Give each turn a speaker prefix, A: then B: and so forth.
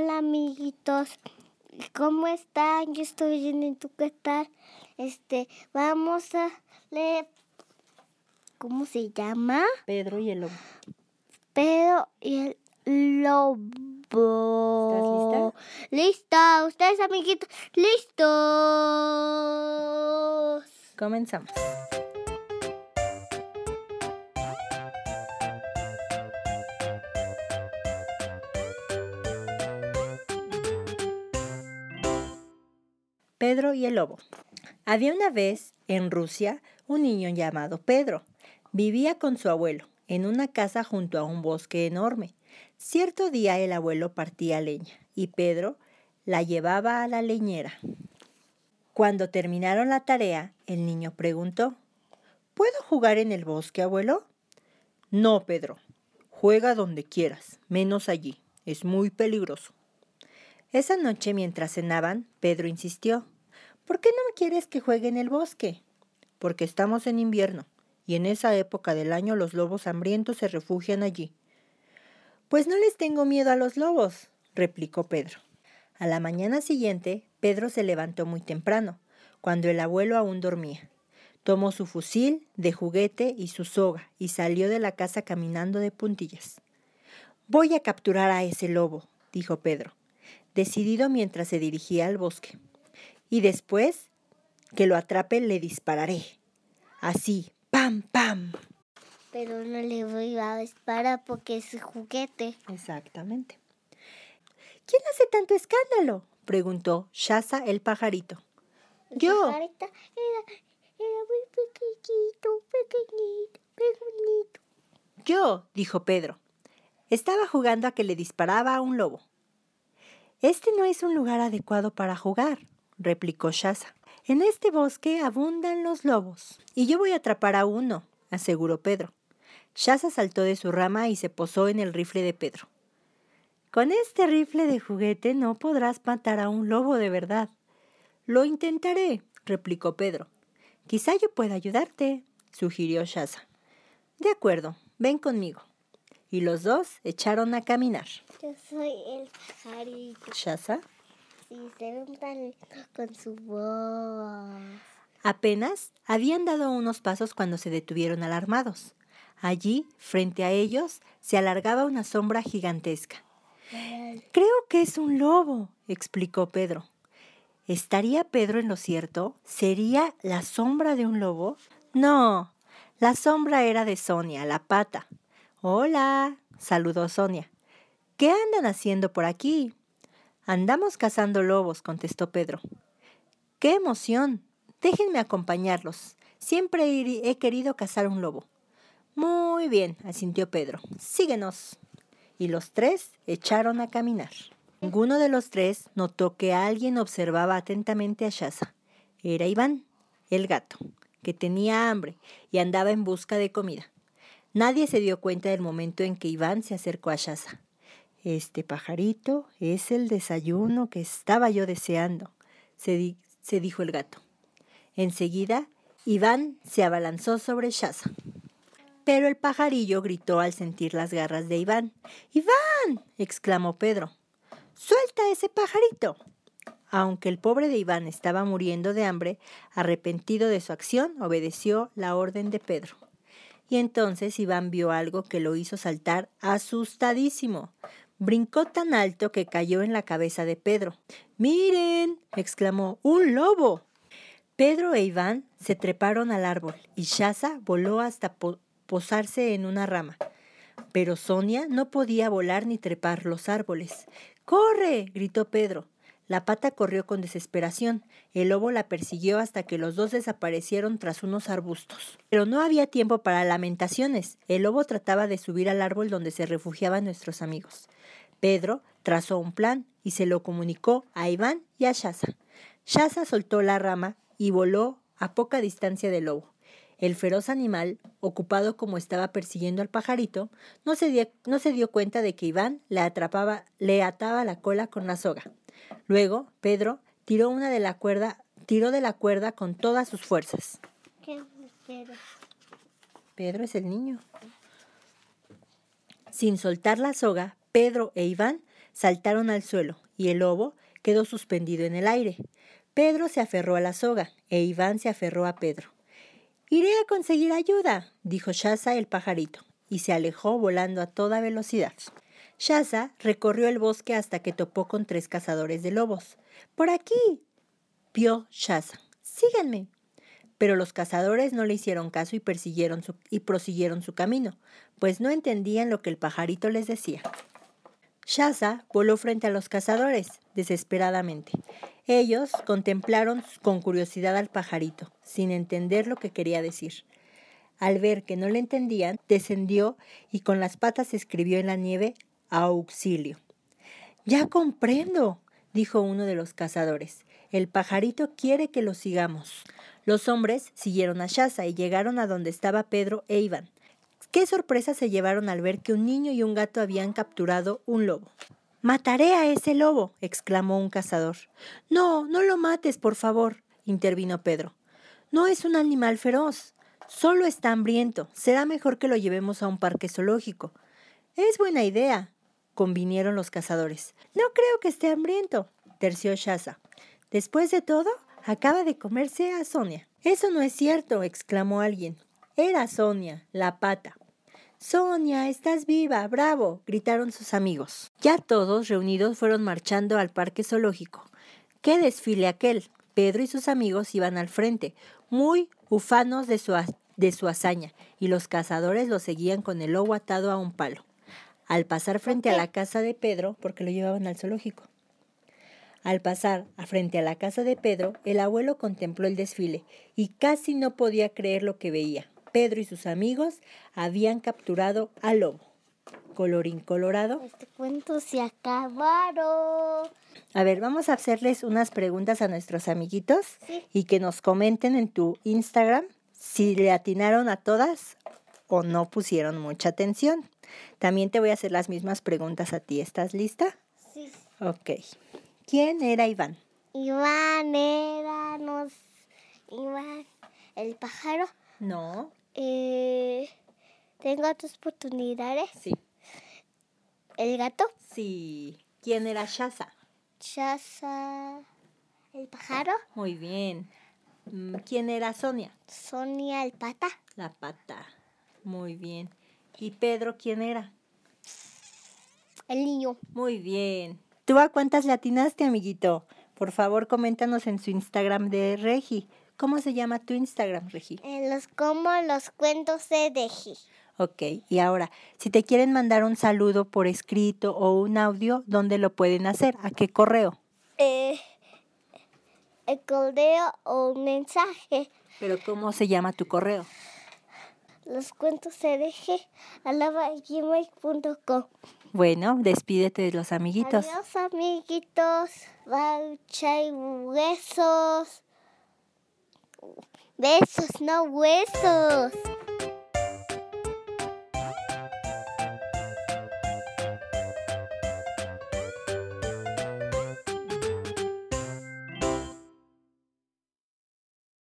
A: Hola amiguitos, ¿cómo están? Yo estoy bien y tú qué tal. Este, vamos a leer. ¿Cómo se llama?
B: Pedro y el lobo.
A: Pedro y el lobo.
B: ¿Estás lista?
A: Lista, ustedes amiguitos, listos.
B: Comenzamos. Pedro y el lobo. Había una vez en Rusia un niño llamado Pedro. Vivía con su abuelo en una casa junto a un bosque enorme. Cierto día el abuelo partía leña y Pedro la llevaba a la leñera. Cuando terminaron la tarea, el niño preguntó, ¿Puedo jugar en el bosque, abuelo? No, Pedro. Juega donde quieras, menos allí. Es muy peligroso. Esa noche, mientras cenaban, Pedro insistió, ¿Por qué no quieres que juegue en el bosque? Porque estamos en invierno, y en esa época del año los lobos hambrientos se refugian allí. Pues no les tengo miedo a los lobos, replicó Pedro. A la mañana siguiente, Pedro se levantó muy temprano, cuando el abuelo aún dormía. Tomó su fusil de juguete y su soga y salió de la casa caminando de puntillas. Voy a capturar a ese lobo, dijo Pedro, decidido mientras se dirigía al bosque. Y después que lo atrape le dispararé. Así, pam, pam.
A: Pero no le voy a disparar porque es juguete.
B: Exactamente. ¿Quién hace tanto escándalo? preguntó Shaza el pajarito.
A: El
B: Yo.
A: era muy pequeñito, pequeñito, pequeñito.
B: Yo, dijo Pedro. Estaba jugando a que le disparaba a un lobo. Este no es un lugar adecuado para jugar, replicó Shaza. En este bosque abundan los lobos. Y yo voy a atrapar a uno, aseguró Pedro. Shaza saltó de su rama y se posó en el rifle de Pedro. Con este rifle de juguete no podrás matar a un lobo de verdad. Lo intentaré, replicó Pedro. Quizá yo pueda ayudarte, sugirió Shaza. De acuerdo, ven conmigo. Y los dos echaron a caminar.
A: Yo soy el pajarito.
B: Shaza
A: Sí, se ve un tan con su voz.
B: apenas habían dado unos pasos cuando se detuvieron alarmados. Allí, frente a ellos, se alargaba una sombra gigantesca. Creo que es un lobo, explicó Pedro. ¿Estaría Pedro en lo cierto? ¿Sería la sombra de un lobo? No, la sombra era de Sonia, la pata. Hola, saludó Sonia. ¿Qué andan haciendo por aquí? Andamos cazando lobos, contestó Pedro. ¡Qué emoción! Déjenme acompañarlos. Siempre he querido cazar un lobo. Muy bien, asintió Pedro. Síguenos. Y los tres echaron a caminar. Ninguno de los tres notó que alguien observaba atentamente a Shaza. Era Iván, el gato, que tenía hambre y andaba en busca de comida. Nadie se dio cuenta del momento en que Iván se acercó a Shaza. Este pajarito es el desayuno que estaba yo deseando, se, di- se dijo el gato. Enseguida, Iván se abalanzó sobre Shaza. Pero el pajarillo gritó al sentir las garras de Iván. ¡Iván! exclamó Pedro. ¡Suelta ese pajarito! Aunque el pobre de Iván estaba muriendo de hambre, arrepentido de su acción, obedeció la orden de Pedro. Y entonces Iván vio algo que lo hizo saltar asustadísimo. Brincó tan alto que cayó en la cabeza de Pedro. ¡Miren! exclamó. ¡Un lobo! Pedro e Iván se treparon al árbol y Shaza voló hasta po- posarse en una rama. Pero Sonia no podía volar ni trepar los árboles. ¡Corre! gritó Pedro. La pata corrió con desesperación. El lobo la persiguió hasta que los dos desaparecieron tras unos arbustos. Pero no había tiempo para lamentaciones. El lobo trataba de subir al árbol donde se refugiaban nuestros amigos. Pedro trazó un plan y se lo comunicó a Iván y a Shaza. Shaza soltó la rama y voló a poca distancia del lobo. El feroz animal, ocupado como estaba persiguiendo al pajarito, no se, dio, no se dio cuenta de que Iván le atrapaba, le ataba la cola con la soga. Luego, Pedro tiró una de la cuerda, tiró de la cuerda con todas sus fuerzas.
A: ¿Qué Pedro?
B: Pedro es el niño. Sin soltar la soga, Pedro e Iván saltaron al suelo y el lobo quedó suspendido en el aire. Pedro se aferró a la soga e Iván se aferró a Pedro. Iré a conseguir ayuda, dijo Shaza el pajarito, y se alejó volando a toda velocidad. Shaza recorrió el bosque hasta que topó con tres cazadores de lobos. ¡Por aquí! vio Shaza. ¡Síganme! Pero los cazadores no le hicieron caso y persiguieron su, y prosiguieron su camino, pues no entendían lo que el pajarito les decía. Shaza voló frente a los cazadores, desesperadamente. Ellos contemplaron con curiosidad al pajarito, sin entender lo que quería decir. Al ver que no le entendían, descendió y con las patas escribió en la nieve auxilio. Ya comprendo, dijo uno de los cazadores. El pajarito quiere que lo sigamos. Los hombres siguieron a Shaza y llegaron a donde estaba Pedro e Iván. Qué sorpresa se llevaron al ver que un niño y un gato habían capturado un lobo. Mataré a ese lobo, exclamó un cazador. No, no lo mates, por favor, intervino Pedro. No es un animal feroz, solo está hambriento. Será mejor que lo llevemos a un parque zoológico. Es buena idea, convinieron los cazadores. No creo que esté hambriento, terció Shaza. Después de todo, acaba de comerse a Sonia. Eso no es cierto, exclamó alguien. Era Sonia, la pata. Sonia, estás viva, bravo, gritaron sus amigos. Ya todos reunidos fueron marchando al parque zoológico. ¡Qué desfile aquel! Pedro y sus amigos iban al frente, muy ufanos de su, de su hazaña, y los cazadores lo seguían con el lobo atado a un palo. Al pasar frente a la casa de Pedro, porque lo llevaban al zoológico. Al pasar frente a la casa de Pedro, el abuelo contempló el desfile y casi no podía creer lo que veía. Pedro y sus amigos habían capturado al lobo. Colorín colorado.
A: Este cuento se acabaron.
B: A ver, vamos a hacerles unas preguntas a nuestros amiguitos y que nos comenten en tu Instagram si le atinaron a todas o no pusieron mucha atención. También te voy a hacer las mismas preguntas a ti. ¿Estás lista?
A: Sí.
B: Ok. ¿Quién era Iván?
A: Iván era nos Iván el pájaro.
B: No.
A: Eh, Tengo otras oportunidades.
B: Sí.
A: El gato.
B: Sí. ¿Quién era Shaza?
A: Shaza. El pájaro.
B: Muy bien. Mm, ¿Quién era Sonia?
A: Sonia el pata.
B: La pata. Muy bien. ¿Y Pedro quién era?
A: El niño.
B: Muy bien. ¿Tú a cuántas le atinaste, amiguito? Por favor, coméntanos en su Instagram de Regi. ¿Cómo se llama tu Instagram, Regi?
A: En los como los cuentos de Deji.
B: Ok, y ahora, si te quieren mandar un saludo por escrito o un audio, ¿dónde lo pueden hacer? ¿A qué correo?
A: Eh, el correo o un mensaje.
B: Pero ¿cómo se llama tu correo?
A: Los cuentos de Deji alaba gmail.com.
B: Bueno, despídete de los amiguitos.
A: Adiós, amiguitos. Baucha y huesos. Besos, no huesos.